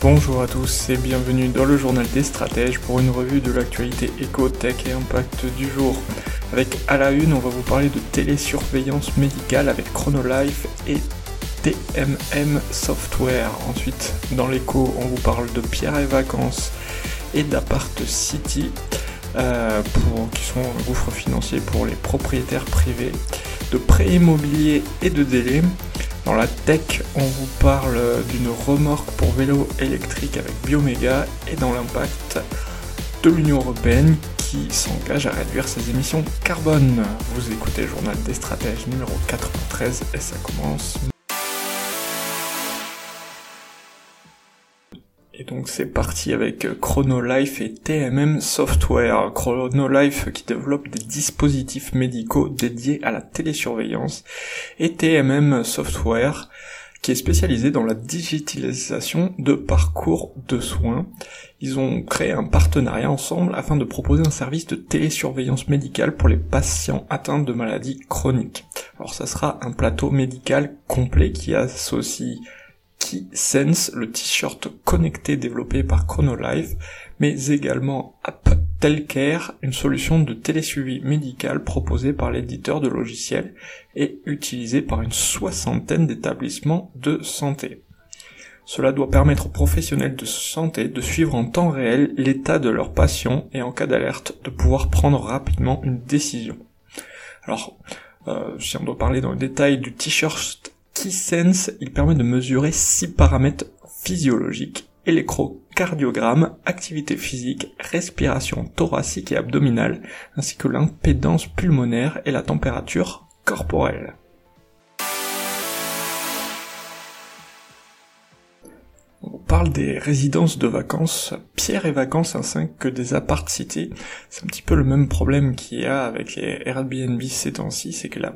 Bonjour à tous et bienvenue dans le journal des stratèges pour une revue de l'actualité éco-tech et impact du jour. Avec à la une, on va vous parler de télésurveillance médicale avec Chronolife et TMM Software. Ensuite, dans l'écho, on vous parle de Pierre et Vacances et d'Apart City, euh, qui sont un gouffre financier pour les propriétaires privés, de prêts immobiliers et de délais. Dans la tech, on vous parle d'une remorque pour vélo électrique avec Bioméga et dans l'impact de l'Union Européenne qui s'engage à réduire ses émissions carbone. Vous écoutez le journal des stratèges numéro 93 et ça commence donc c'est parti avec Chronolife et TMM Software. Chronolife qui développe des dispositifs médicaux dédiés à la télésurveillance et TMM Software qui est spécialisé dans la digitalisation de parcours de soins. Ils ont créé un partenariat ensemble afin de proposer un service de télésurveillance médicale pour les patients atteints de maladies chroniques. Alors ça sera un plateau médical complet qui associe Sense, le t-shirt connecté développé par Chronolife, mais également App Telcare, une solution de télésuivi médical proposée par l'éditeur de logiciels et utilisée par une soixantaine d'établissements de santé. Cela doit permettre aux professionnels de santé de suivre en temps réel l'état de leurs patients et en cas d'alerte de pouvoir prendre rapidement une décision. Alors, euh, si on doit parler dans le détail du t-shirt KeySense, il permet de mesurer six paramètres physiologiques, électrocardiogramme, activité physique, respiration thoracique et abdominale, ainsi que l'impédance pulmonaire et la température corporelle. On parle des résidences de vacances, Pierre et vacances ainsi que des appart cités. C'est un petit peu le même problème qu'il y a avec les Airbnb ces temps-ci, c'est que la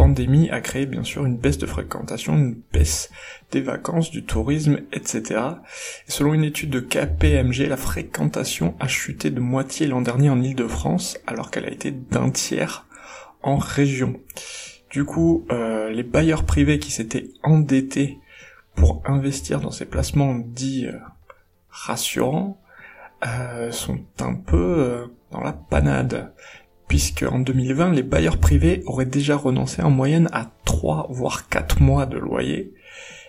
pandémie a créé bien sûr une baisse de fréquentation, une baisse des vacances, du tourisme, etc. Et selon une étude de KPMG, la fréquentation a chuté de moitié l'an dernier en Ile-de-France, alors qu'elle a été d'un tiers en région. Du coup, euh, les bailleurs privés qui s'étaient endettés pour investir dans ces placements dits euh, rassurants euh, sont un peu dans la panade puisque en 2020, les bailleurs privés auraient déjà renoncé en moyenne à 3 voire 4 mois de loyer,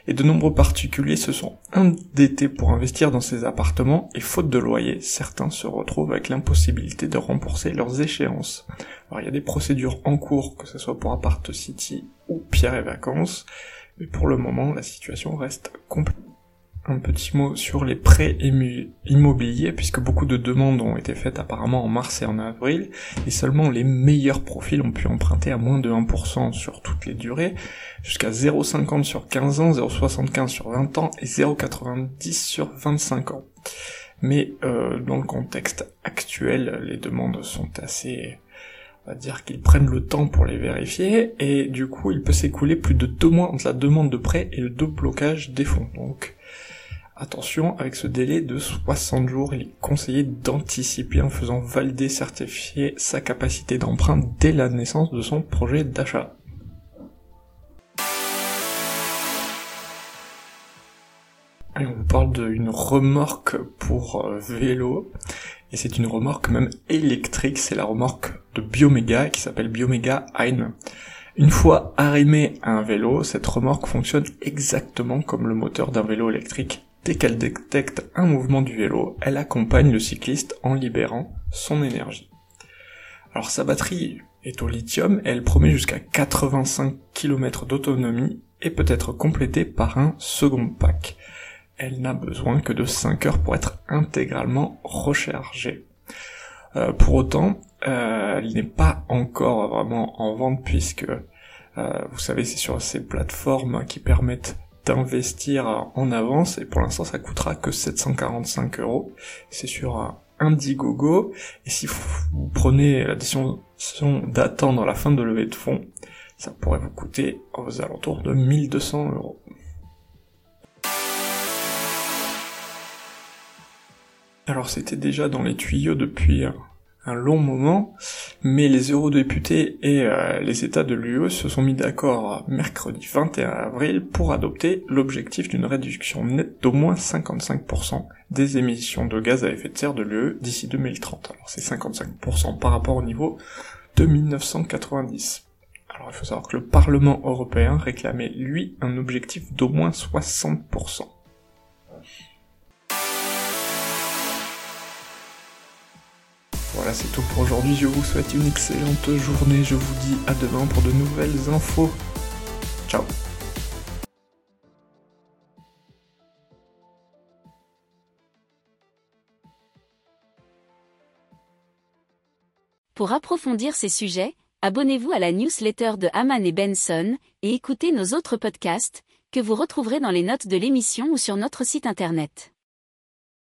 et de nombreux particuliers se sont endettés pour investir dans ces appartements, et faute de loyer, certains se retrouvent avec l'impossibilité de rembourser leurs échéances. Alors il y a des procédures en cours, que ce soit pour Apart City ou Pierre et Vacances, mais pour le moment, la situation reste complètement un petit mot sur les prêts immobiliers, puisque beaucoup de demandes ont été faites apparemment en mars et en avril, et seulement les meilleurs profils ont pu emprunter à moins de 1% sur toutes les durées, jusqu'à 0,50 sur 15 ans, 0,75 sur 20 ans et 0,90 sur 25 ans. Mais euh, dans le contexte actuel, les demandes sont assez on va dire qu'ils prennent le temps pour les vérifier, et du coup il peut s'écouler plus de deux mois entre la demande de prêt et le déblocage des fonds. Donc Attention, avec ce délai de 60 jours, il est conseillé d'anticiper en faisant valider, certifier sa capacité d'emprunt dès la naissance de son projet d'achat. Et on parle d'une remorque pour euh, vélo, et c'est une remorque même électrique, c'est la remorque de Bioméga qui s'appelle Bioméga Hein. Une fois arrimée à un vélo, cette remorque fonctionne exactement comme le moteur d'un vélo électrique Dès qu'elle détecte un mouvement du vélo, elle accompagne le cycliste en libérant son énergie. Alors sa batterie est au lithium et elle promet jusqu'à 85 km d'autonomie et peut être complétée par un second pack. Elle n'a besoin que de 5 heures pour être intégralement rechargée. Euh, pour autant, euh, elle n'est pas encore vraiment en vente puisque euh, vous savez c'est sur ces plateformes qui permettent d'investir en avance et pour l'instant ça coûtera que 745 euros. C'est sur Indiegogo. Et si vous prenez la décision d'attendre la fin de levée de fonds, ça pourrait vous coûter aux alentours de 1200 euros. Alors c'était déjà dans les tuyaux depuis un long moment, mais les eurodéputés et euh, les États de l'UE se sont mis d'accord mercredi 21 avril pour adopter l'objectif d'une réduction nette d'au moins 55% des émissions de gaz à effet de serre de l'UE d'ici 2030. Alors c'est 55% par rapport au niveau de 1990. Alors il faut savoir que le Parlement européen réclamait lui un objectif d'au moins 60%. Voilà, c'est tout pour aujourd'hui. Je vous souhaite une excellente journée. Je vous dis à demain pour de nouvelles infos. Ciao Pour approfondir ces sujets, abonnez-vous à la newsletter de Haman et Benson et écoutez nos autres podcasts que vous retrouverez dans les notes de l'émission ou sur notre site internet.